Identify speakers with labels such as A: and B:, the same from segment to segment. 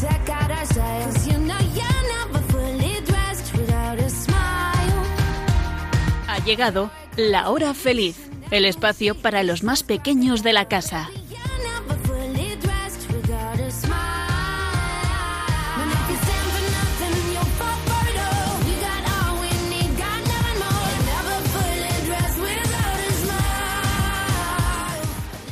A: check out our style. 'Cause you know you're never fully dressed without a smile.
B: Ha llegado la hora feliz, el espacio para los más pequeños de la casa.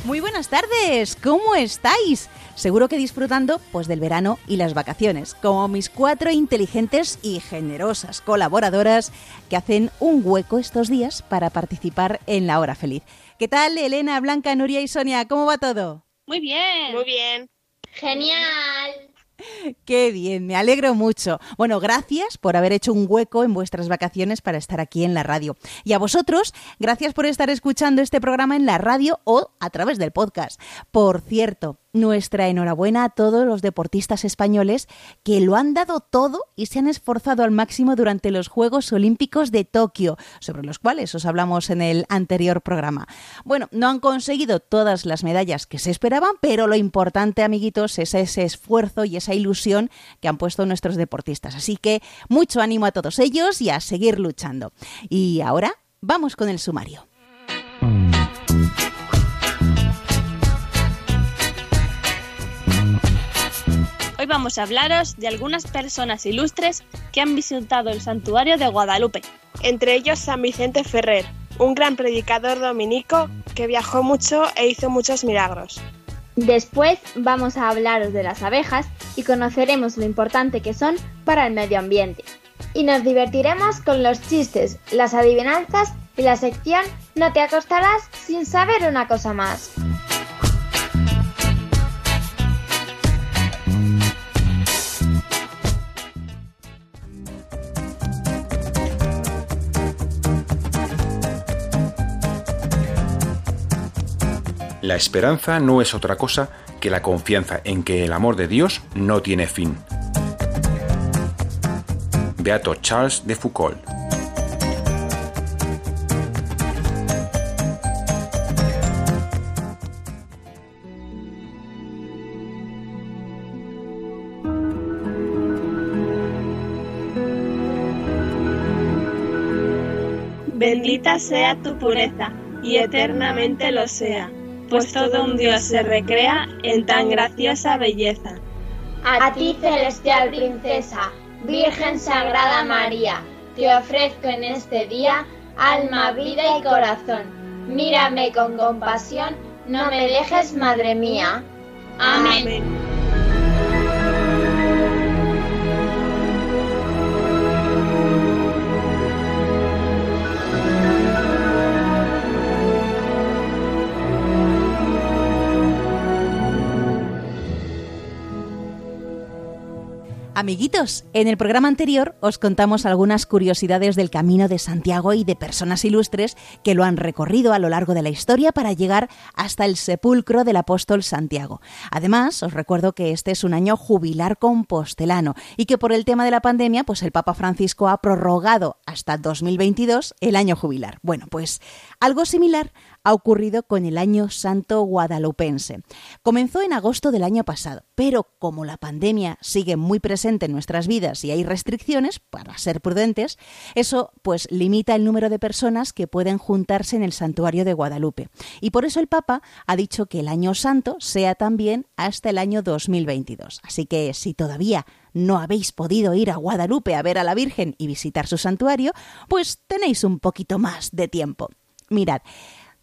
C: Muy buenas tardes, ¿cómo estáis? Seguro que disfrutando pues del verano y las vacaciones, como mis cuatro inteligentes y generosas colaboradoras que hacen un hueco estos días para participar en la hora feliz. ¿Qué tal, Elena, Blanca, Nuria y Sonia? ¿Cómo va todo?
D: Muy bien.
E: Muy bien.
F: Genial.
C: Qué bien, me alegro mucho. Bueno, gracias por haber hecho un hueco en vuestras vacaciones para estar aquí en la radio. Y a vosotros, gracias por estar escuchando este programa en la radio o a través del podcast. Por cierto, nuestra enhorabuena a todos los deportistas españoles que lo han dado todo y se han esforzado al máximo durante los Juegos Olímpicos de Tokio, sobre los cuales os hablamos en el anterior programa. Bueno, no han conseguido todas las medallas que se esperaban, pero lo importante, amiguitos, es ese esfuerzo y esa ilusión que han puesto nuestros deportistas. Así que mucho ánimo a todos ellos y a seguir luchando. Y ahora vamos con el sumario.
D: Hoy vamos a hablaros de algunas personas ilustres que han visitado el santuario de Guadalupe.
E: Entre ellos San Vicente Ferrer, un gran predicador dominico que viajó mucho e hizo muchos milagros.
F: Después vamos a hablaros de las abejas y conoceremos lo importante que son para el medio ambiente. Y nos divertiremos con los chistes, las adivinanzas y la sección No te acostarás sin saber una cosa más.
G: La esperanza no es otra cosa que la confianza en que el amor de Dios no tiene fin. Beato Charles de Foucault.
D: Bendita sea tu pureza, y eternamente lo sea, pues todo un Dios se recrea en tan graciosa belleza.
F: A ti, celestial princesa, Virgen Sagrada María, te ofrezco en este día alma, vida y corazón. Mírame con compasión, no me dejes, Madre mía. Amén.
C: Amiguitos, en el programa anterior os contamos algunas curiosidades del Camino de Santiago y de personas ilustres que lo han recorrido a lo largo de la historia para llegar hasta el sepulcro del apóstol Santiago. Además, os recuerdo que este es un año jubilar compostelano y que por el tema de la pandemia, pues el Papa Francisco ha prorrogado hasta 2022 el año jubilar. Bueno, pues algo similar ha ocurrido con el Año Santo Guadalupense. Comenzó en agosto del año pasado, pero como la pandemia sigue muy presente en nuestras vidas y hay restricciones para ser prudentes, eso pues limita el número de personas que pueden juntarse en el santuario de Guadalupe. Y por eso el Papa ha dicho que el Año Santo sea también hasta el año 2022. Así que si todavía no habéis podido ir a Guadalupe a ver a la Virgen y visitar su santuario, pues tenéis un poquito más de tiempo. Mirad,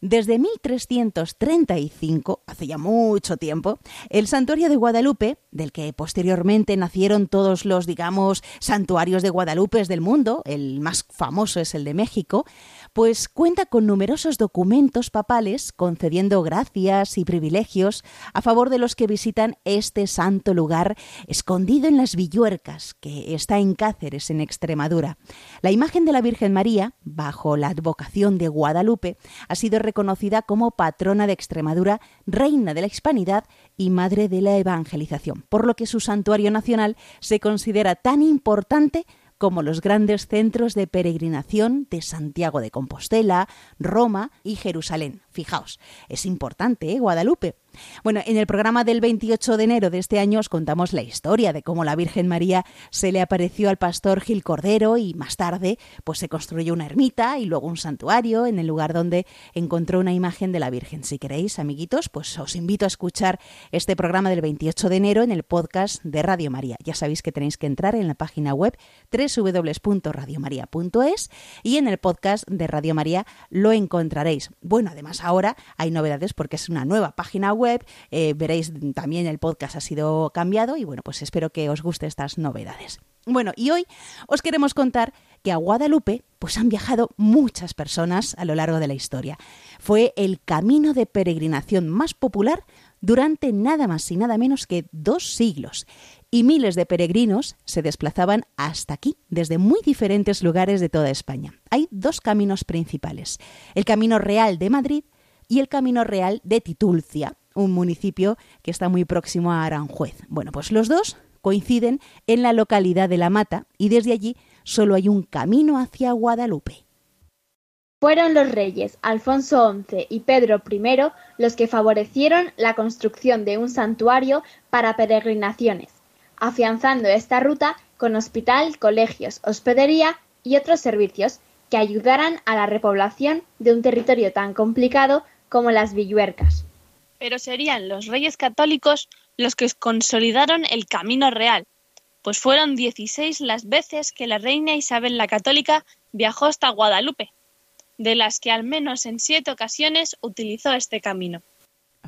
C: desde 1335, hace ya mucho tiempo, el santuario de Guadalupe, del que posteriormente nacieron todos los, digamos, santuarios de Guadalupe del mundo, el más famoso es el de México, pues cuenta con numerosos documentos papales concediendo gracias y privilegios a favor de los que visitan este santo lugar escondido en las Villuercas, que está en Cáceres, en Extremadura. La imagen de la Virgen María, bajo la advocación de Guadalupe, ha sido reconocida como patrona de Extremadura, reina de la hispanidad y madre de la evangelización, por lo que su santuario nacional se considera tan importante como los grandes centros de peregrinación de Santiago de Compostela, Roma y Jerusalén. Fijaos, es importante, ¿eh? Guadalupe. Bueno, en el programa del 28 de enero de este año os contamos la historia de cómo la Virgen María se le apareció al pastor Gil Cordero y más tarde pues se construyó una ermita y luego un santuario en el lugar donde encontró una imagen de la Virgen. Si queréis, amiguitos, pues os invito a escuchar este programa del 28 de enero en el podcast de Radio María. Ya sabéis que tenéis que entrar en la página web www.radiomaria.es y en el podcast de Radio María lo encontraréis. Bueno, además ahora hay novedades porque es una nueva página web, eh, veréis también el podcast ha sido cambiado y bueno, pues espero que os guste estas novedades. Bueno, y hoy os queremos contar que a Guadalupe pues han viajado muchas personas a lo largo de la historia. Fue el camino de peregrinación más popular durante nada más y nada menos que dos siglos y miles de peregrinos se desplazaban hasta aquí, desde muy diferentes lugares de toda España. Hay dos caminos principales, el Camino Real de Madrid y el Camino Real de Titulcia, un municipio que está muy próximo a Aranjuez. Bueno, pues los dos coinciden en la localidad de La Mata y desde allí solo hay un camino hacia Guadalupe.
F: Fueron los reyes Alfonso XI y Pedro I los que favorecieron la construcción de un santuario para peregrinaciones afianzando esta ruta con hospital, colegios, hospedería y otros servicios que ayudaran a la repoblación de un territorio tan complicado como las Villuercas.
D: Pero serían los reyes católicos los que consolidaron el camino real, pues fueron 16 las veces que la reina Isabel la Católica viajó hasta Guadalupe, de las que al menos en siete ocasiones utilizó este camino.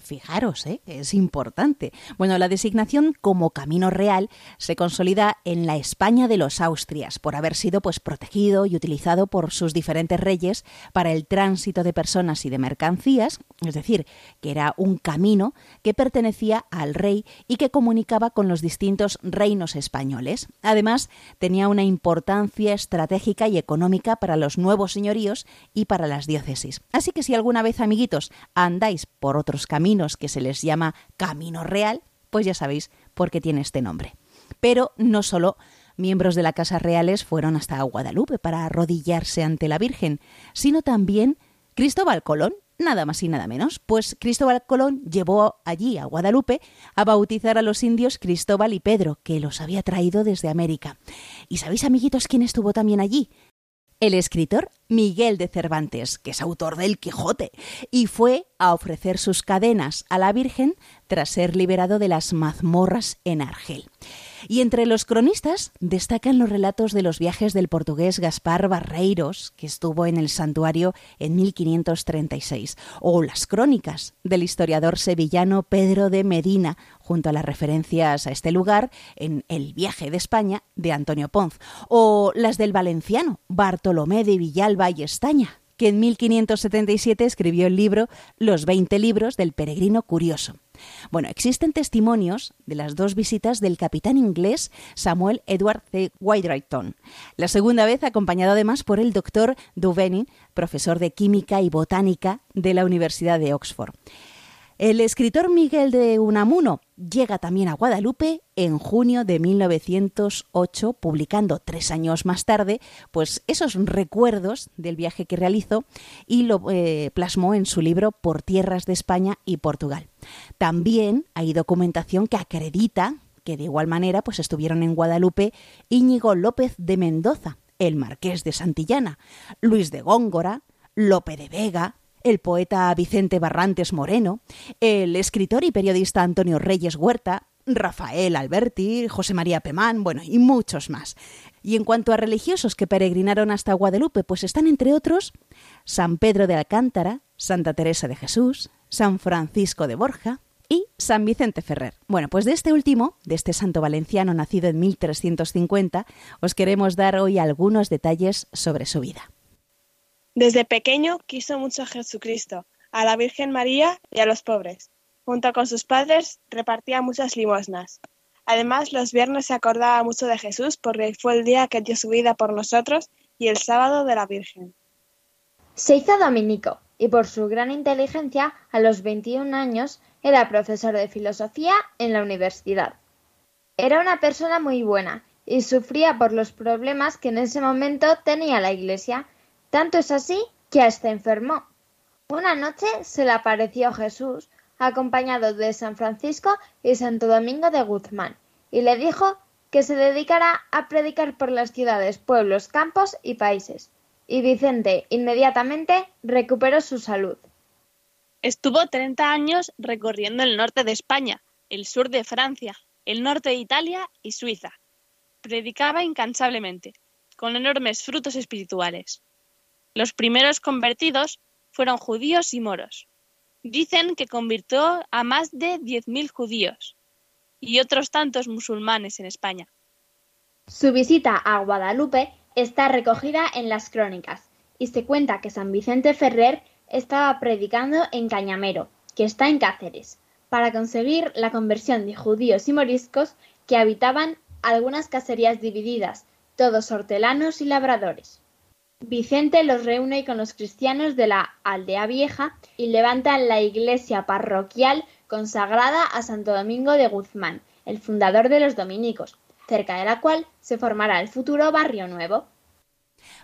C: Fijaros, ¿eh? es importante. Bueno, la designación como camino real se consolida en la España de los Austrias, por haber sido pues protegido y utilizado por sus diferentes reyes para el tránsito de personas y de mercancías, es decir, que era un camino que pertenecía al rey y que comunicaba con los distintos reinos españoles. Además, tenía una importancia estratégica y económica para los nuevos señoríos y para las diócesis. Así que si alguna vez, amiguitos, andáis por otros que se les llama Camino Real, pues ya sabéis por qué tiene este nombre. Pero no solo miembros de la Casa Reales fueron hasta Guadalupe para arrodillarse ante la Virgen, sino también Cristóbal Colón, nada más y nada menos, pues Cristóbal Colón llevó allí a Guadalupe a bautizar a los indios Cristóbal y Pedro, que los había traído desde América. ¿Y sabéis, amiguitos, quién estuvo también allí? El escritor Miguel de Cervantes, que es autor del Quijote, y fue a ofrecer sus cadenas a la Virgen tras ser liberado de las mazmorras en Argel. Y entre los cronistas destacan los relatos de los viajes del portugués Gaspar Barreiros, que estuvo en el santuario en 1536, o las crónicas del historiador sevillano Pedro de Medina, junto a las referencias a este lugar en El viaje de España de Antonio Ponz, o las del valenciano Bartolomé de Villalba y Estaña, que en 1577 escribió el libro Los veinte libros del peregrino curioso. Bueno, existen testimonios de las dos visitas del capitán inglés Samuel Edward C. Whiterighton, la segunda vez acompañado además por el doctor Duvenin, profesor de química y botánica de la Universidad de Oxford. El escritor Miguel de Unamuno llega también a Guadalupe en junio de 1908, publicando tres años más tarde, pues esos recuerdos del viaje que realizó y lo eh, plasmó en su libro Por tierras de España y Portugal. También hay documentación que acredita que de igual manera pues estuvieron en Guadalupe Íñigo López de Mendoza, el marqués de Santillana, Luis de Góngora, Lope de Vega, el poeta Vicente Barrantes Moreno, el escritor y periodista Antonio Reyes Huerta, Rafael Alberti, José María Pemán, bueno, y muchos más. Y en cuanto a religiosos que peregrinaron hasta Guadalupe, pues están entre otros San Pedro de Alcántara, Santa Teresa de Jesús, San Francisco de Borja y San Vicente Ferrer. Bueno, pues de este último, de este santo valenciano nacido en 1350, os queremos dar hoy algunos detalles sobre su vida.
E: Desde pequeño quiso mucho a Jesucristo, a la Virgen María y a los pobres. Junto con sus padres repartía muchas limosnas. Además, los viernes se acordaba mucho de Jesús porque fue el día que dio su vida por nosotros y el sábado de la Virgen.
F: Se hizo dominico y por su gran inteligencia, a los 21 años, era profesor de filosofía en la universidad. Era una persona muy buena y sufría por los problemas que en ese momento tenía la Iglesia tanto es así que hasta enfermó. Una noche se le apareció Jesús acompañado de San Francisco y Santo Domingo de Guzmán, y le dijo que se dedicara a predicar por las ciudades, pueblos, campos y países. Y Vicente inmediatamente recuperó su salud.
D: Estuvo 30 años recorriendo el norte de España, el sur de Francia, el norte de Italia y Suiza. Predicaba incansablemente, con enormes frutos espirituales. Los primeros convertidos fueron judíos y moros. Dicen que convirtió a más de 10.000 judíos y otros tantos musulmanes en España.
F: Su visita a Guadalupe está recogida en las crónicas y se cuenta que San Vicente Ferrer estaba predicando en Cañamero, que está en Cáceres, para conseguir la conversión de judíos y moriscos que habitaban algunas caserías divididas, todos hortelanos y labradores. Vicente los reúne con los cristianos de la aldea vieja y levantan la iglesia parroquial consagrada a Santo Domingo de Guzmán, el fundador de los dominicos, cerca de la cual se formará el futuro barrio nuevo.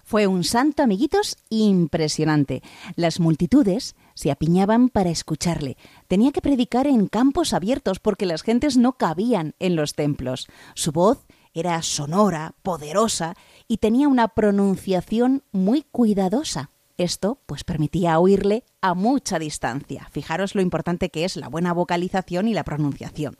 C: Fue un santo, amiguitos, impresionante. Las multitudes se apiñaban para escucharle. Tenía que predicar en campos abiertos porque las gentes no cabían en los templos. Su voz era sonora, poderosa y tenía una pronunciación muy cuidadosa. Esto pues permitía oírle a mucha distancia. Fijaros lo importante que es la buena vocalización y la pronunciación.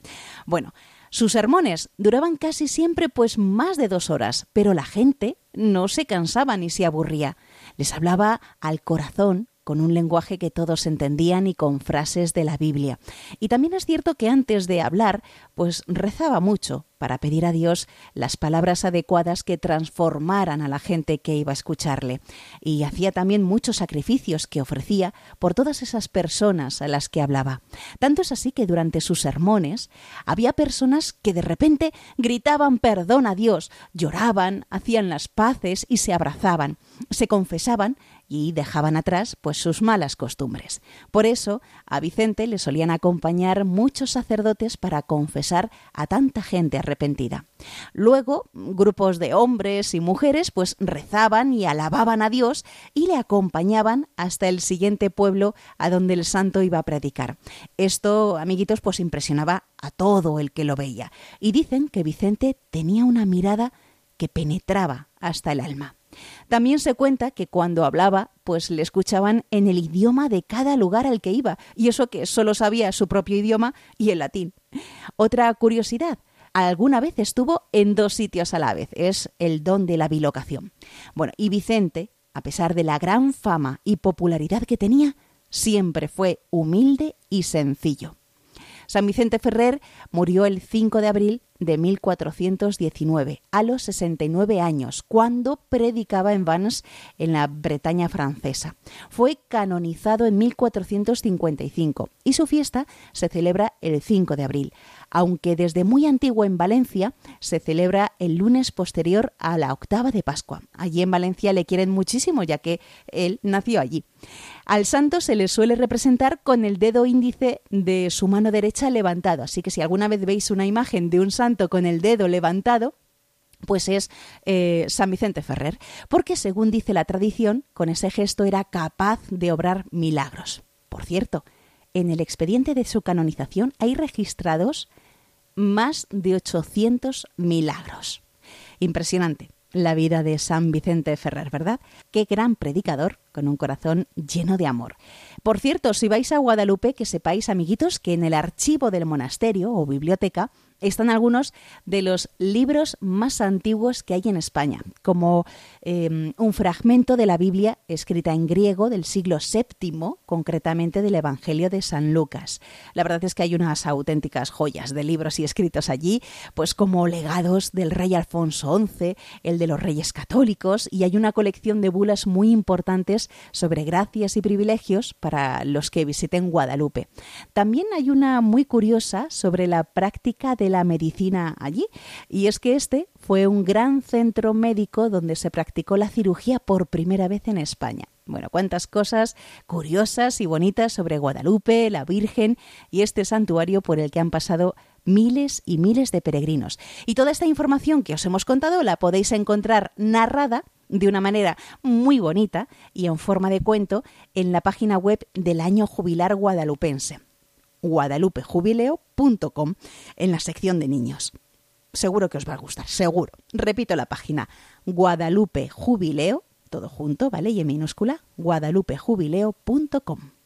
C: Bueno, sus sermones duraban casi siempre pues más de dos horas, pero la gente no se cansaba ni se aburría. Les hablaba al corazón con un lenguaje que todos entendían y con frases de la Biblia. Y también es cierto que antes de hablar, pues rezaba mucho para pedir a Dios las palabras adecuadas que transformaran a la gente que iba a escucharle. Y hacía también muchos sacrificios que ofrecía por todas esas personas a las que hablaba. Tanto es así que durante sus sermones había personas que de repente gritaban perdón a Dios, lloraban, hacían las paces y se abrazaban, se confesaban y dejaban atrás pues sus malas costumbres. Por eso a Vicente le solían acompañar muchos sacerdotes para confesar a tanta gente arrepentida. Luego, grupos de hombres y mujeres pues rezaban y alababan a Dios y le acompañaban hasta el siguiente pueblo a donde el santo iba a predicar. Esto, amiguitos, pues impresionaba a todo el que lo veía. Y dicen que Vicente tenía una mirada que penetraba hasta el alma. También se cuenta que cuando hablaba, pues le escuchaban en el idioma de cada lugar al que iba, y eso que solo sabía su propio idioma y el latín. Otra curiosidad, alguna vez estuvo en dos sitios a la vez, es el don de la bilocación. Bueno, y Vicente, a pesar de la gran fama y popularidad que tenía, siempre fue humilde y sencillo. San Vicente Ferrer murió el 5 de abril de 1419, a los 69 años, cuando predicaba en Vannes, en la Bretaña francesa. Fue canonizado en 1455 y su fiesta se celebra el 5 de abril, aunque desde muy antiguo en Valencia se celebra el lunes posterior a la octava de Pascua. Allí en Valencia le quieren muchísimo, ya que él nació allí. Al santo se le suele representar con el dedo índice de su mano derecha levantado, así que si alguna vez veis una imagen de un santo con el dedo levantado, pues es eh, San Vicente Ferrer, porque según dice la tradición, con ese gesto era capaz de obrar milagros. Por cierto, en el expediente de su canonización hay registrados más de 800 milagros. Impresionante la vida de San Vicente Ferrer, ¿verdad? Qué gran predicador con un corazón lleno de amor. Por cierto, si vais a Guadalupe, que sepáis, amiguitos, que en el archivo del monasterio o biblioteca están algunos de los libros más antiguos que hay en España, como eh, un fragmento de la Biblia escrita en griego del siglo VII, concretamente del Evangelio de San Lucas. La verdad es que hay unas auténticas joyas de libros y escritos allí, pues como legados del rey Alfonso XI, el de los reyes católicos, y hay una colección de bulas muy importantes sobre gracias y privilegios para los que visiten Guadalupe. También hay una muy curiosa sobre la práctica de la medicina allí, y es que este fue un gran centro médico donde se practicó la cirugía por primera vez en España. Bueno, cuántas cosas curiosas y bonitas sobre Guadalupe, la Virgen y este santuario por el que han pasado miles y miles de peregrinos. Y toda esta información que os hemos contado la podéis encontrar narrada de una manera muy bonita y en forma de cuento en la página web del Año Jubilar Guadalupense guadalupejubileo.com en la sección de niños. Seguro que os va a gustar, seguro. Repito la página, guadalupejubileo, todo junto, ¿vale? Y en minúscula, guadalupejubileo.com.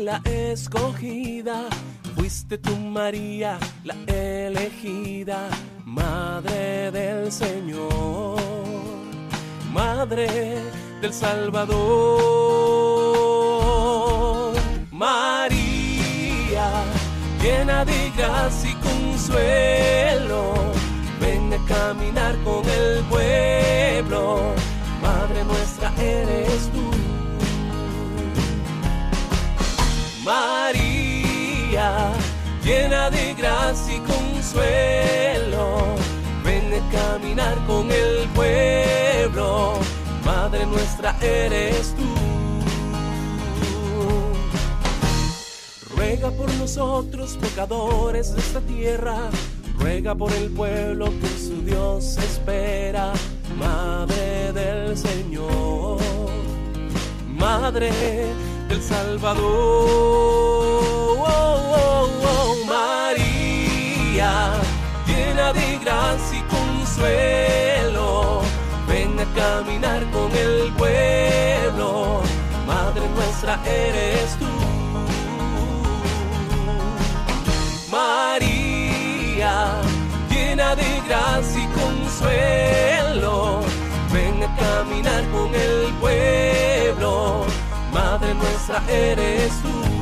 H: la escogida. Fuiste tú, María, la elegida, Madre del Señor, Madre del Salvador. María, llena de gracia y consuelo, ven a caminar con el pueblo. María, llena de gracia y consuelo, ven a caminar con el pueblo, Madre nuestra eres tú. Ruega por nosotros, pecadores de esta tierra, ruega por el pueblo que su Dios espera, Madre del Señor, Madre del Salvador. Oh, oh, oh, María, llena de gracia y consuelo, ven a caminar con el pueblo, Madre nuestra eres tú. María, llena de gracia y consuelo, ven a caminar con el pueblo, Madre nuestra eres tú.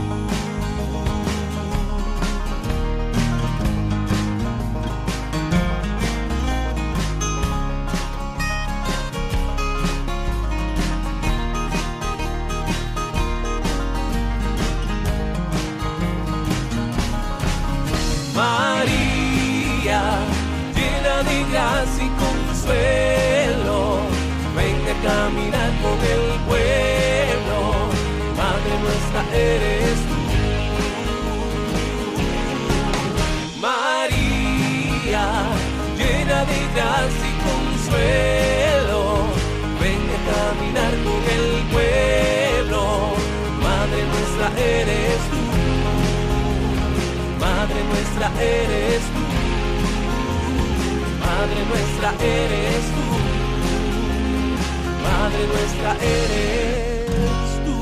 H: Eres tú. Madre nuestra eres tú. Madre nuestra eres tú.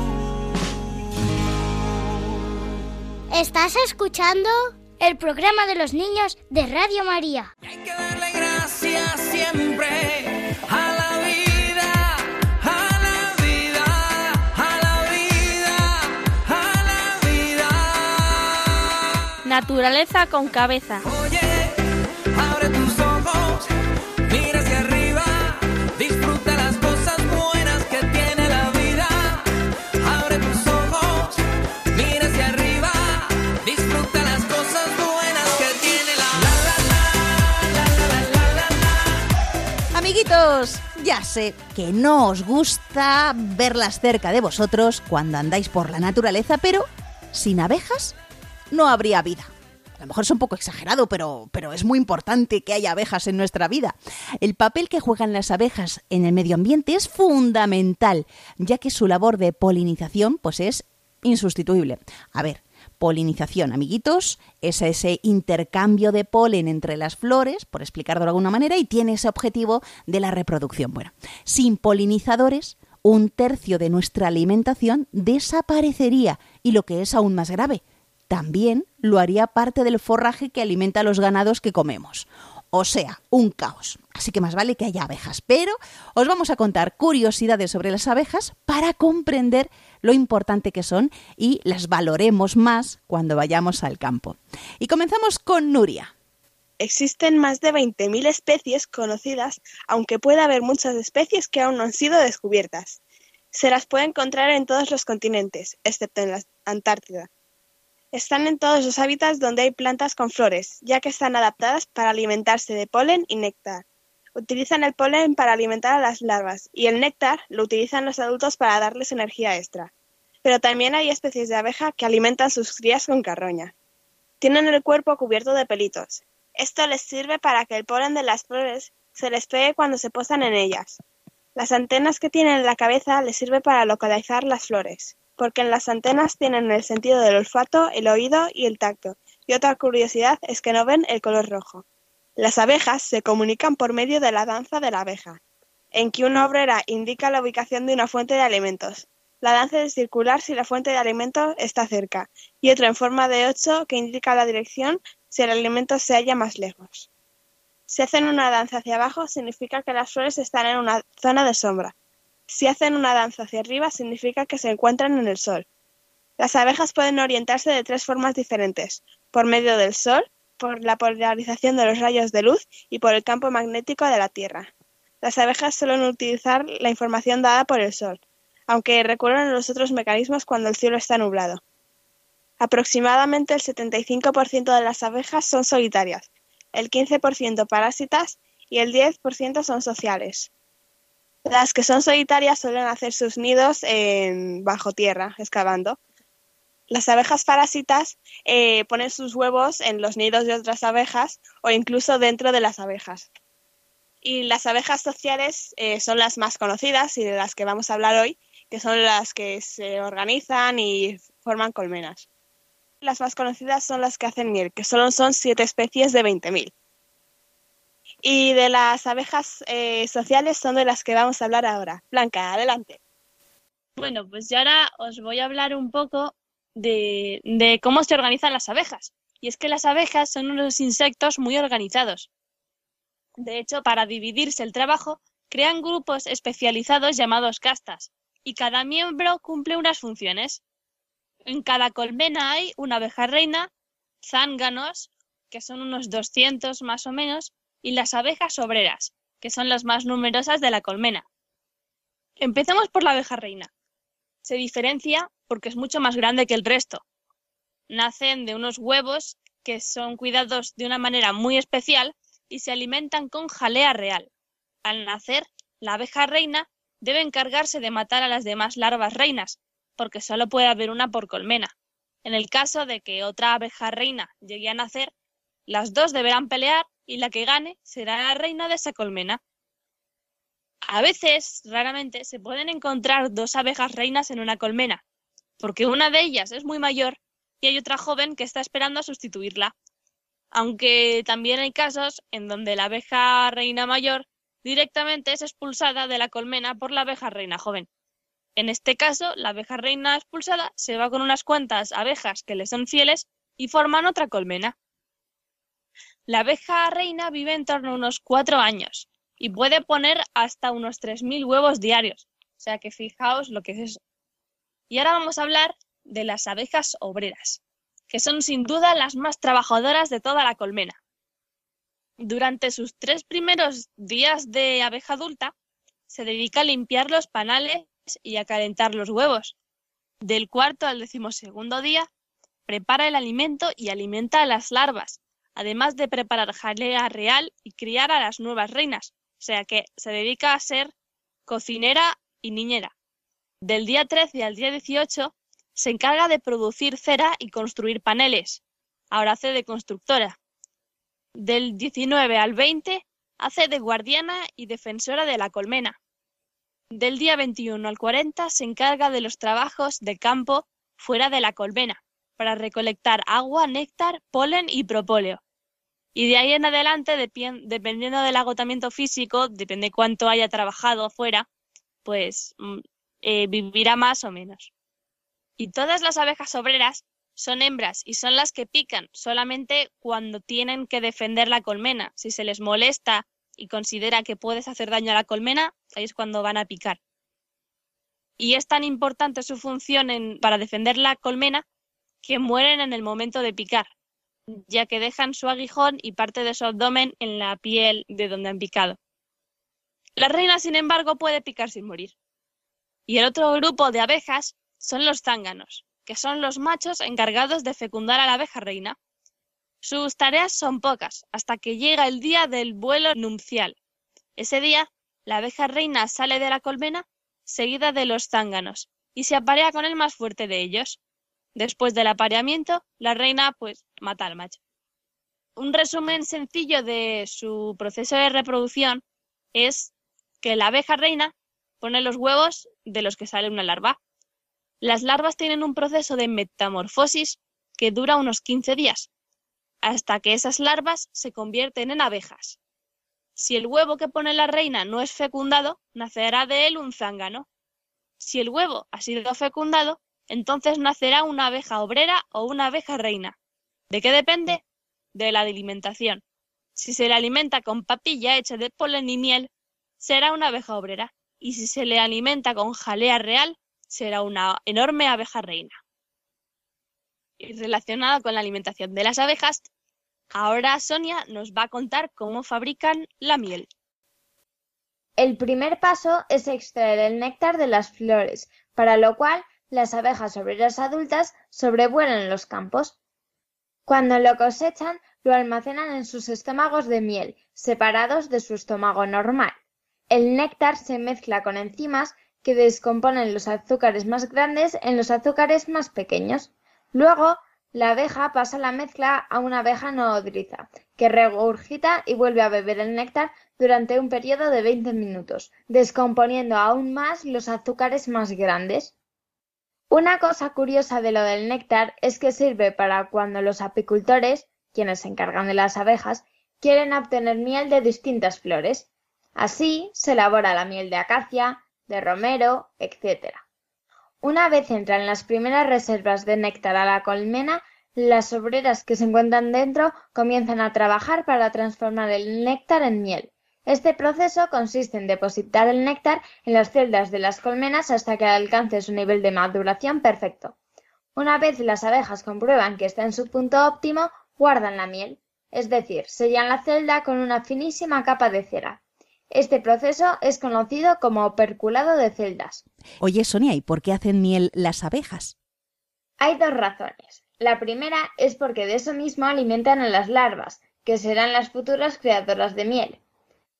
I: Estás escuchando el programa de los niños de Radio María.
J: Hay que darle gracias siempre
K: Naturaleza con cabeza.
J: Oye, abre tus ojos, mira hacia arriba, disfruta las cosas buenas que tiene la vida. Abre tus ojos, mira hacia arriba, disfruta las cosas buenas que tiene la, la, la, la, la, la, la, la.
C: Amiguitos, ya sé que no os gusta verlas cerca de vosotros cuando andáis por la naturaleza, pero sin abejas no habría vida. A lo mejor es un poco exagerado, pero, pero es muy importante que haya abejas en nuestra vida. El papel que juegan las abejas en el medio ambiente es fundamental, ya que su labor de polinización pues es insustituible. A ver, polinización, amiguitos, es ese intercambio de polen entre las flores, por explicarlo de alguna manera, y tiene ese objetivo de la reproducción. Bueno, sin polinizadores, un tercio de nuestra alimentación desaparecería y lo que es aún más grave, también lo haría parte del forraje que alimenta a los ganados que comemos. O sea, un caos. Así que más vale que haya abejas. Pero os vamos a contar curiosidades sobre las abejas para comprender lo importante que son y las valoremos más cuando vayamos al campo. Y comenzamos con Nuria.
E: Existen más de 20.000 especies conocidas, aunque puede haber muchas especies que aún no han sido descubiertas. Se las puede encontrar en todos los continentes, excepto en la Antártida. Están en todos los hábitats donde hay plantas con flores, ya que están adaptadas para alimentarse de polen y néctar. Utilizan el polen para alimentar a las larvas y el néctar lo utilizan los adultos para darles energía extra. Pero también hay especies de abeja que alimentan sus crías con carroña. Tienen el cuerpo cubierto de pelitos. Esto les sirve para que el polen de las flores se les pegue cuando se posan en ellas. Las antenas que tienen en la cabeza les sirve para localizar las flores, porque en las antenas tienen el sentido del olfato, el oído y el tacto. Y otra curiosidad es que no ven el color rojo. Las abejas se comunican por medio de la danza de la abeja, en que una obrera indica la ubicación de una fuente de alimentos. La danza es circular si la fuente de alimento está cerca, y otra en forma de ocho que indica la dirección si el alimento se halla más lejos. Si hacen una danza hacia abajo, significa que las flores están en una zona de sombra. Si hacen una danza hacia arriba, significa que se encuentran en el sol. Las abejas pueden orientarse de tres formas diferentes, por medio del sol, por la polarización de los rayos de luz y por el campo magnético de la Tierra. Las abejas suelen utilizar la información dada por el sol, aunque recurren a los otros mecanismos cuando el cielo está nublado. Aproximadamente el 75% de las abejas son solitarias, el 15% parásitas y el 10% son sociales. Las que son solitarias suelen hacer sus nidos en bajo tierra, excavando. Las abejas parásitas eh, ponen sus huevos en los nidos de otras abejas o incluso dentro de las abejas. Y las abejas sociales eh, son las más conocidas y de las que vamos a hablar hoy, que son las que se organizan y forman colmenas. Las más conocidas son las que hacen miel, que solo son siete especies de 20.000. Y de las abejas eh, sociales son de las que vamos a hablar ahora. Blanca, adelante.
D: Bueno, pues yo ahora os voy a hablar un poco de, de cómo se organizan las abejas. Y es que las abejas son unos insectos muy organizados. De hecho, para dividirse el trabajo, crean grupos especializados llamados castas, y cada miembro cumple unas funciones. En cada colmena hay una abeja reina, zánganos, que son unos 200 más o menos, y las abejas obreras, que son las más numerosas de la colmena. Empecemos por la abeja reina. Se diferencia porque es mucho más grande que el resto. Nacen de unos huevos que son cuidados de una manera muy especial y se alimentan con jalea real. Al nacer, la abeja reina debe encargarse de matar a las demás larvas reinas, porque solo puede haber una por colmena. En el caso de que otra abeja reina llegue a nacer, las dos deberán pelear y la que gane será la reina de esa colmena. A veces, raramente, se pueden encontrar dos abejas reinas en una colmena, porque una de ellas es muy mayor y hay otra joven que está esperando a sustituirla. Aunque también hay casos en donde la abeja reina mayor directamente es expulsada de la colmena por la abeja reina joven. En este caso, la abeja reina expulsada se va con unas cuantas abejas que le son fieles y forman otra colmena. La abeja reina vive en torno a unos cuatro años y puede poner hasta unos 3.000 huevos diarios. O sea que fijaos lo que es eso. Y ahora vamos a hablar de las abejas obreras, que son sin duda las más trabajadoras de toda la colmena. Durante sus tres primeros días de abeja adulta, se dedica a limpiar los panales y a calentar los huevos. Del cuarto al decimosegundo día, prepara el alimento y alimenta a las larvas, además de preparar jalea real y criar a las nuevas reinas, o sea que se dedica a ser cocinera y niñera. Del día 13 al día 18 se encarga de producir cera y construir paneles. Ahora hace de constructora. Del 19 al 20 hace de guardiana y defensora de la colmena. Del día 21 al 40 se encarga de los trabajos de campo fuera de la colmena, para recolectar agua, néctar, polen y propóleo. Y de ahí en adelante, dependiendo del agotamiento físico, depende cuánto haya trabajado fuera, pues eh, vivirá más o menos. Y todas las abejas obreras son hembras y son las que pican solamente cuando tienen que defender la colmena. Si se les molesta y considera que puedes hacer daño a la colmena, ahí es cuando van a picar. Y es tan importante su función para defender la colmena que mueren en el momento de picar, ya que dejan su aguijón y parte de su abdomen en la piel de donde han picado. La reina, sin embargo, puede picar sin morir. Y el otro grupo de abejas son los zánganos, que son los machos encargados de fecundar a la abeja reina. Sus tareas son pocas, hasta que llega el día del vuelo nupcial. Ese día, la abeja reina sale de la colmena seguida de los zánganos, y se aparea con el más fuerte de ellos. Después del apareamiento, la reina pues mata al macho. Un resumen sencillo de su proceso de reproducción es que la abeja reina pone los huevos de los que sale una larva. Las larvas tienen un proceso de metamorfosis que dura unos 15 días, hasta que esas larvas se convierten en abejas. Si el huevo que pone la reina no es fecundado, nacerá de él un zángano. Si el huevo ha sido fecundado, entonces nacerá una abeja obrera o una abeja reina. ¿De qué depende? De la alimentación. Si se le alimenta con papilla hecha de polen y miel, será una abeja obrera. Y si se le alimenta con jalea real, será una enorme abeja reina. Y relacionada con la alimentación de las abejas, ahora Sonia nos va a contar cómo fabrican la miel.
F: El primer paso es extraer el néctar de las flores, para lo cual las abejas obreras adultas sobrevuelan los campos. Cuando lo cosechan, lo almacenan en sus estómagos de miel, separados de su estómago normal. El néctar se mezcla con enzimas que descomponen los azúcares más grandes en los azúcares más pequeños. Luego, la abeja pasa la mezcla a una abeja nodriza, que regurgita y vuelve a beber el néctar durante un periodo de 20 minutos, descomponiendo aún más los azúcares más grandes. Una cosa curiosa de lo del néctar es que sirve para cuando los apicultores, quienes se encargan de las abejas, quieren obtener miel de distintas flores. Así se elabora la miel de acacia, de romero, etc. Una vez entran las primeras reservas de néctar a la colmena, las obreras que se encuentran dentro comienzan a trabajar para transformar el néctar en miel. Este proceso consiste en depositar el néctar en las celdas de las colmenas hasta que alcance su nivel de maduración perfecto. Una vez las abejas comprueban que está en su punto óptimo, guardan la miel, es decir, sellan la celda con una finísima capa de cera. Este proceso es conocido como perculado de celdas.
C: Oye, Sonia, ¿y por qué hacen miel las abejas?
F: Hay dos razones. La primera es porque de eso mismo alimentan a las larvas, que serán las futuras creadoras de miel.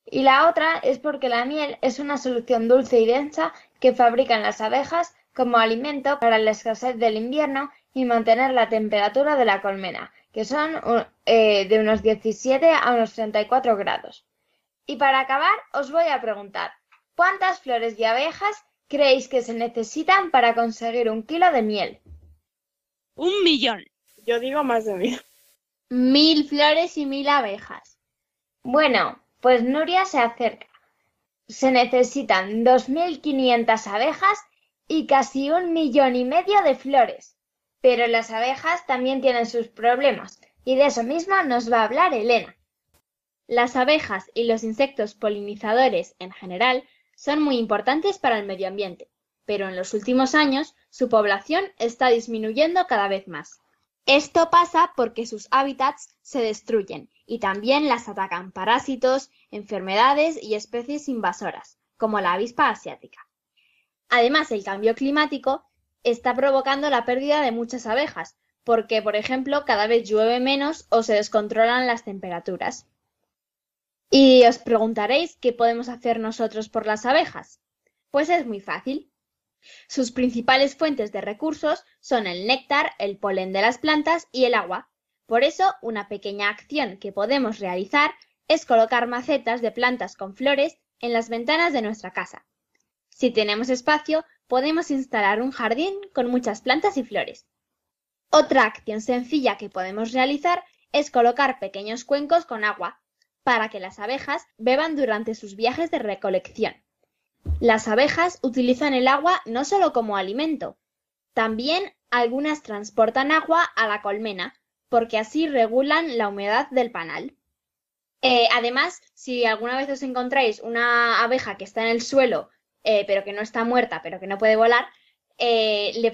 F: Y la otra es porque la miel es una solución dulce y densa que fabrican las abejas como alimento para la escasez del invierno y mantener la temperatura de la colmena, que son eh, de unos 17 a unos 34 grados. Y para acabar, os voy a preguntar, ¿cuántas flores de abejas creéis que se necesitan para conseguir un kilo de miel?
D: Un millón.
E: Yo digo más de mil.
F: Mil flores y mil abejas. Bueno, pues Nuria se acerca. Se necesitan 2.500 abejas y casi un millón y medio de flores. Pero las abejas también tienen sus problemas, y de eso mismo nos va a hablar Elena.
K: Las abejas y los insectos polinizadores en general son muy importantes para el medio ambiente, pero en los últimos años su población está disminuyendo cada vez más. Esto pasa porque sus hábitats se destruyen y también las atacan parásitos, enfermedades y especies invasoras, como la avispa asiática. Además, el cambio climático está provocando la pérdida de muchas abejas, porque, por ejemplo, cada vez llueve menos o se descontrolan las temperaturas. Y os preguntaréis qué podemos hacer nosotros por las abejas. Pues es muy fácil. Sus principales fuentes de recursos son el néctar, el polen de las plantas y el agua. Por eso, una pequeña acción que podemos realizar es colocar macetas de plantas con flores en las ventanas de nuestra casa. Si tenemos espacio, podemos instalar un jardín con muchas plantas y flores. Otra acción sencilla que podemos realizar es colocar pequeños cuencos con agua para que las abejas beban durante sus viajes de recolección. Las abejas utilizan el agua no solo como alimento, también algunas transportan agua a la colmena, porque así regulan la humedad del panal. Eh, además, si alguna vez os encontráis una abeja que está en el suelo, eh, pero que no está muerta, pero que no puede volar, eh, le,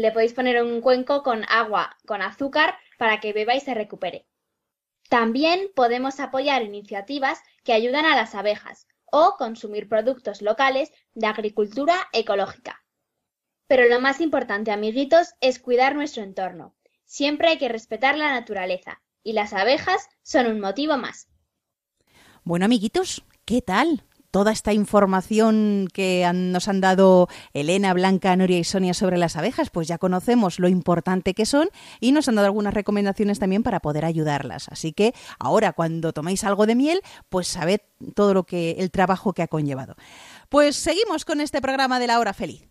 K: le podéis poner un cuenco con agua, con azúcar, para que beba y se recupere. También podemos apoyar iniciativas que ayudan a las abejas o consumir productos locales de agricultura ecológica. Pero lo más importante, amiguitos, es cuidar nuestro entorno. Siempre hay que respetar la naturaleza y las abejas son un motivo más.
C: Bueno, amiguitos, ¿qué tal? toda esta información que nos han dado Elena, Blanca, Noria y Sonia sobre las abejas, pues ya conocemos lo importante que son y nos han dado algunas recomendaciones también para poder ayudarlas. Así que ahora cuando toméis algo de miel, pues sabed todo lo que el trabajo que ha conllevado. Pues seguimos con este programa de la hora feliz.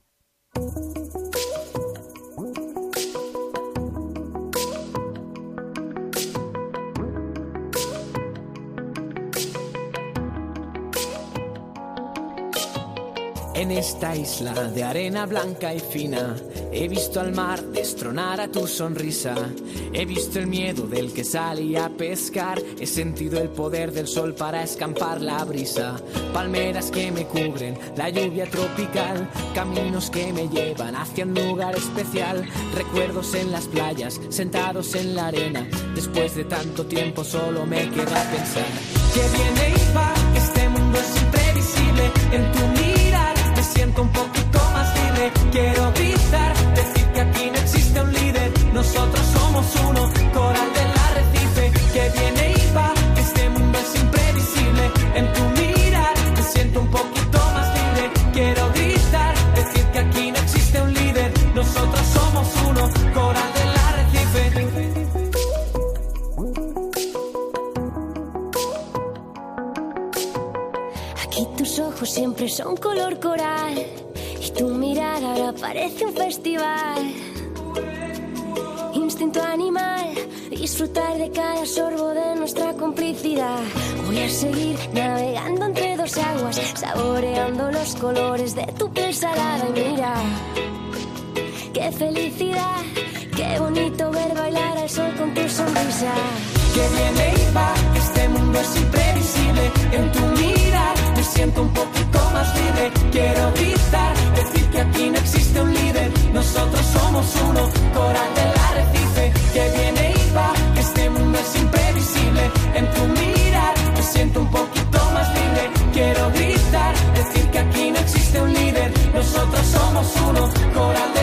J: En esta isla de arena blanca y fina, he visto al mar destronar a tu sonrisa. He visto el miedo del que salía a pescar. He sentido el poder del sol para escampar la brisa. Palmeras que me cubren, la lluvia tropical. Caminos que me llevan hacia un lugar especial. Recuerdos en las playas, sentados en la arena. Después de tanto tiempo solo me queda pensar. Que viene y va, este mundo es imprevisible. En tu mirar me siento un poquito más libre. Quiero gritar, decir que aquí no existe un líder. Nosotros somos uno, coral del arrecife. Que viene y va, este mundo es imprevisible. En tu mirar me siento un poquito más libre. Quiero gritar, decir que aquí no existe un líder. Nosotros somos uno, coral del arrecife.
A: Aquí tus ojos siempre son color coral parece un festival. Instinto animal, disfrutar de cada sorbo de nuestra complicidad. Voy a seguir navegando entre dos aguas, saboreando los colores de tu piel salada y mira. Qué felicidad, qué bonito ver bailar al sol con tu sonrisa.
J: que viene y va, este mundo es imprevisible. En tu mirar me siento un poquito Quiero gritar, decir que aquí no existe un líder. Nosotros somos uno, coral del arrecife. Que viene y va, que este mundo es imprevisible. En tu mirar me siento un poquito más libre. Quiero gritar, decir que aquí no existe un líder. Nosotros somos uno, coral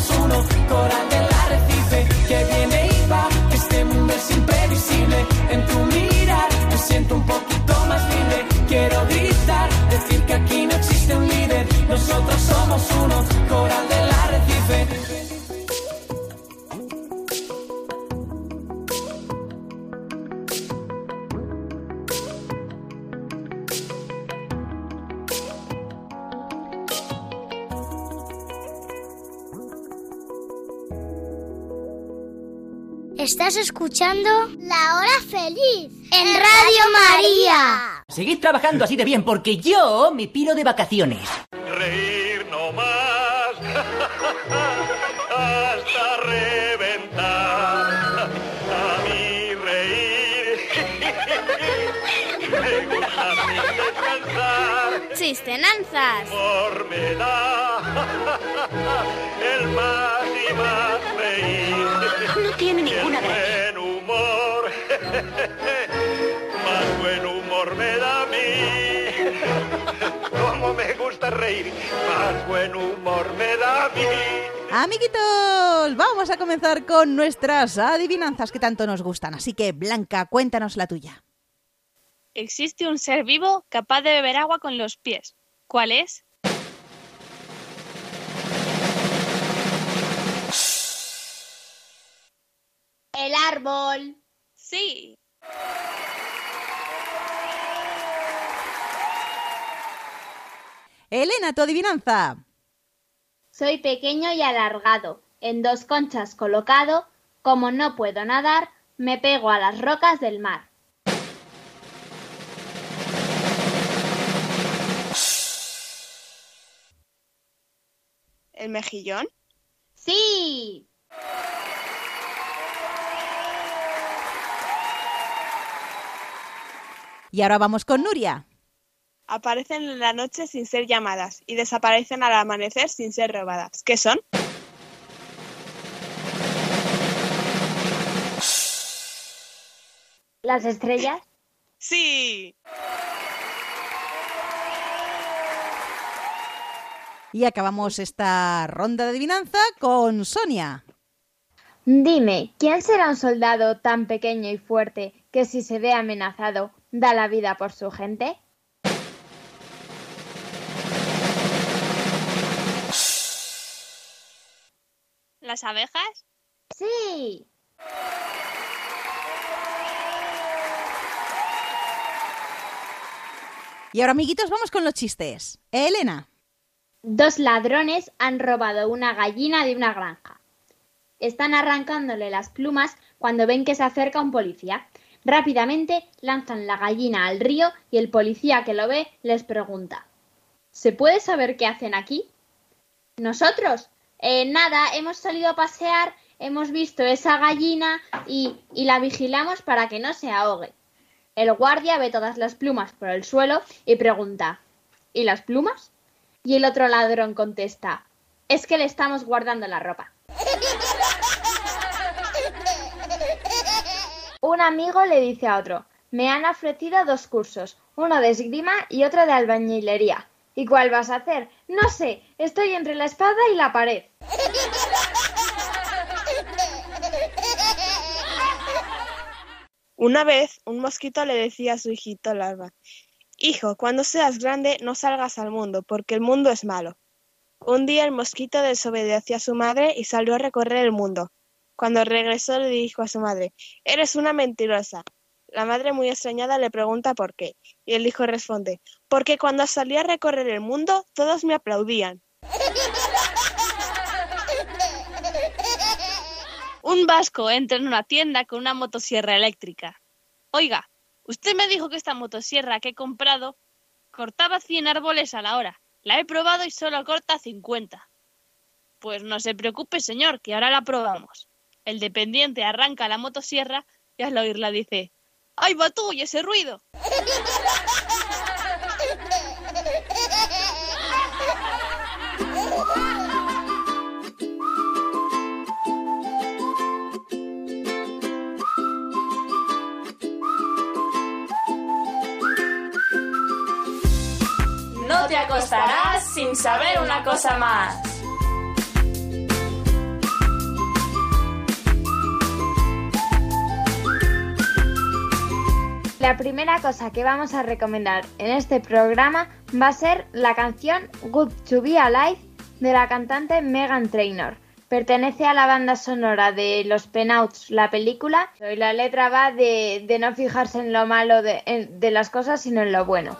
J: somos uno, coral del arrecife. Que viene y va, este mundo es imprevisible. En tu mirar me siento un poquito más libre. Quiero gritar, decir que aquí no existe un líder. Nosotros somos uno, coral
I: Estás escuchando La Hora Feliz en Radio María.
L: Seguid trabajando así de bien porque yo me piro de vacaciones.
M: Reír no más hasta reventar. A mí reír me gusta descansar.
N: Chistenanzas.
M: Humor me da el más y más reír.
N: No tiene ninguna
M: El buen humor, más buen humor me da a mí. Como me gusta reír, más buen humor me da a mí.
C: Amiguitos, vamos a comenzar con nuestras adivinanzas que tanto nos gustan. Así que, Blanca, cuéntanos la tuya.
D: Existe un ser vivo capaz de beber agua con los pies. ¿Cuál es?
K: El árbol.
D: Sí.
C: Elena, tu adivinanza.
K: Soy pequeño y alargado, en dos conchas colocado, como no puedo nadar, me pego a las rocas del mar.
E: ¿El mejillón?
K: Sí.
C: Y ahora vamos con Nuria.
E: Aparecen en la noche sin ser llamadas y desaparecen al amanecer sin ser robadas. ¿Qué son?
F: ¿Las estrellas?
E: Sí.
C: Y acabamos esta ronda de adivinanza con Sonia.
F: Dime, ¿quién será un soldado tan pequeño y fuerte que si se ve amenazado da la vida por su gente?
D: ¿Las abejas?
F: Sí.
C: Y ahora, amiguitos, vamos con los chistes. Elena.
K: Dos ladrones han robado una gallina de una granja. Están arrancándole las plumas cuando ven que se acerca un policía. Rápidamente lanzan la gallina al río y el policía que lo ve les pregunta ¿Se puede saber qué hacen aquí? Nosotros. "Eh, nada, hemos salido a pasear, hemos visto esa gallina y, y la vigilamos para que no se ahogue. El guardia ve todas las plumas por el suelo y pregunta ¿Y las plumas? Y el otro ladrón contesta Es que le estamos guardando la ropa.
F: Un amigo le dice a otro, me han ofrecido dos cursos, uno de esgrima y otro de albañilería. ¿Y cuál vas a hacer? No sé, estoy entre la espada y la pared.
E: Una vez, un mosquito le decía a su hijito larva, Hijo, cuando seas grande no salgas al mundo, porque el mundo es malo. Un día el mosquito desobedeció a su madre y salió a recorrer el mundo. Cuando regresó le dijo a su madre, Eres una mentirosa. La madre muy extrañada le pregunta por qué, y el hijo responde, Porque cuando salí a recorrer el mundo todos me aplaudían.
D: Un vasco entra en una tienda con una motosierra eléctrica. Oiga, usted me dijo que esta motosierra que he comprado cortaba 100 árboles a la hora. La he probado y solo corta 50. Pues no se preocupe, señor, que ahora la probamos. El dependiente arranca la motosierra y al oírla dice, ¡Ay, va tú y ese ruido!
O: No te acostarás sin saber una cosa más.
F: La primera cosa que vamos a recomendar en este programa va a ser la canción Good to Be Alive de la cantante Megan Trainor. Pertenece a la banda sonora de Los Penouts, la película, y la letra va de, no fijarse en lo malo de las cosas, sino en lo bueno.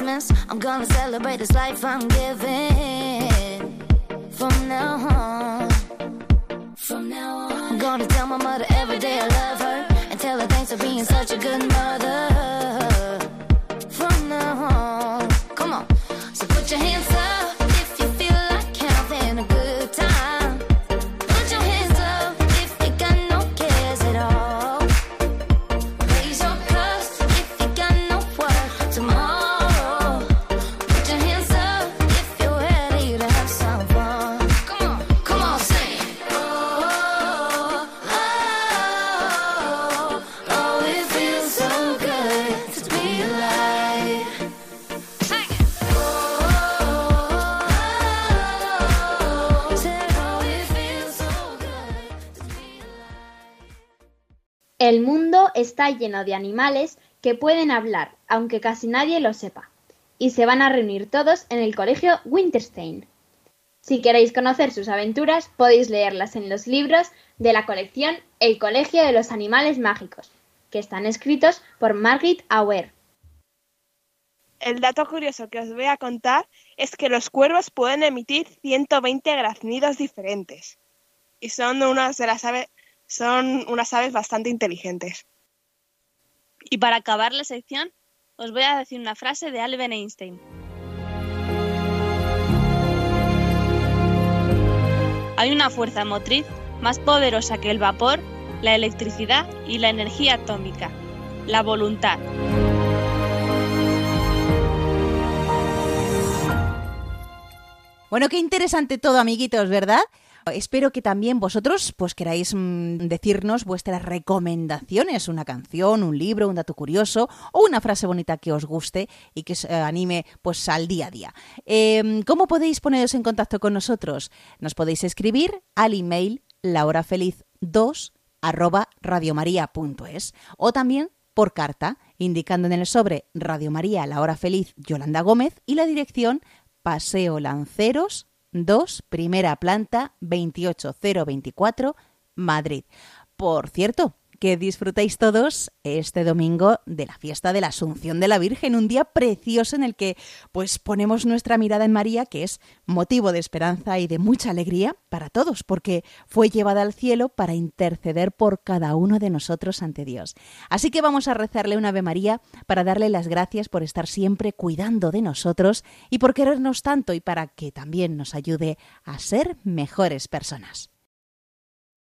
A: Christmas. I'm gonna celebrate this life I'm giving. From now on. From now on. I'm gonna tell my mother every day I love her. And tell her thanks for being such a good mother.
K: El mundo está lleno de animales que pueden hablar, aunque casi nadie lo sepa, y se van a reunir todos en el colegio Winterstein. Si queréis conocer sus aventuras, podéis leerlas en los libros de la colección El Colegio de los Animales Mágicos, que están escritos por Margaret Auer.
E: El dato curioso que os voy a contar es que los cuervos pueden emitir 120 graznidos diferentes. Y son unas de las aves, son unas aves bastante inteligentes.
D: Y para acabar la sección, os voy a decir una frase de Albert Einstein. Hay una fuerza motriz más poderosa que el vapor, la electricidad y la energía atómica, la voluntad.
C: Bueno, qué interesante todo, amiguitos, ¿verdad? Espero que también vosotros pues queráis mm, decirnos vuestras recomendaciones, una canción, un libro, un dato curioso o una frase bonita que os guste y que os eh, anime pues al día a día. Em, ¿Cómo podéis poneros en contacto con nosotros? Nos podéis escribir al email lahorafeliz2 arroba o también por carta, indicando en el sobre Radio María La Hora Feliz Yolanda Gómez y la dirección Paseo Lanceros 2, primera planta, 28024, Madrid. Por cierto, que disfrutéis todos este domingo de la fiesta de la Asunción de la Virgen, un día precioso en el que pues ponemos nuestra mirada en María, que es motivo de esperanza y de mucha alegría para todos, porque fue llevada al cielo para interceder por cada uno de nosotros ante Dios. Así que vamos a rezarle una Ave María para darle las gracias por estar siempre cuidando de nosotros y por querernos tanto y para que también nos ayude a ser mejores personas.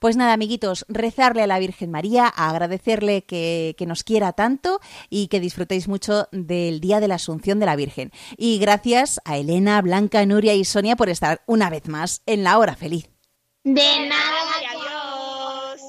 C: Pues nada, amiguitos, rezarle a la Virgen María, a agradecerle que, que, nos quiera tanto y que disfrutéis mucho del Día de la Asunción de la Virgen. Y gracias a Elena, Blanca, Nuria y Sonia por estar una vez más en la hora feliz.
F: De nada,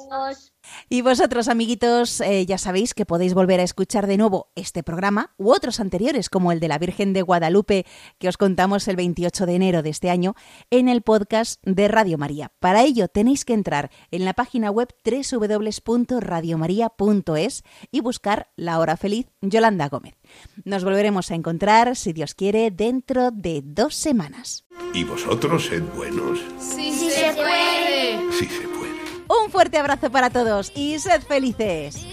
D: adiós.
C: Y vosotros, amiguitos, eh, ya sabéis que podéis volver a escuchar de nuevo este programa u otros anteriores, como el de la Virgen de Guadalupe, que os contamos el 28 de enero de este año, en el podcast de Radio María. Para ello tenéis que entrar en la página web www.radiomaria.es y buscar La Hora Feliz Yolanda Gómez. Nos volveremos a encontrar, si Dios quiere, dentro de dos semanas.
P: ¿Y vosotros sed buenos?
F: Sí,
P: sí se puede.
C: Un fuerte abrazo para todos y sed felices.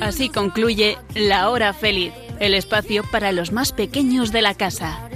B: Así concluye La Hora Feliz, el espacio para los más pequeños de la casa.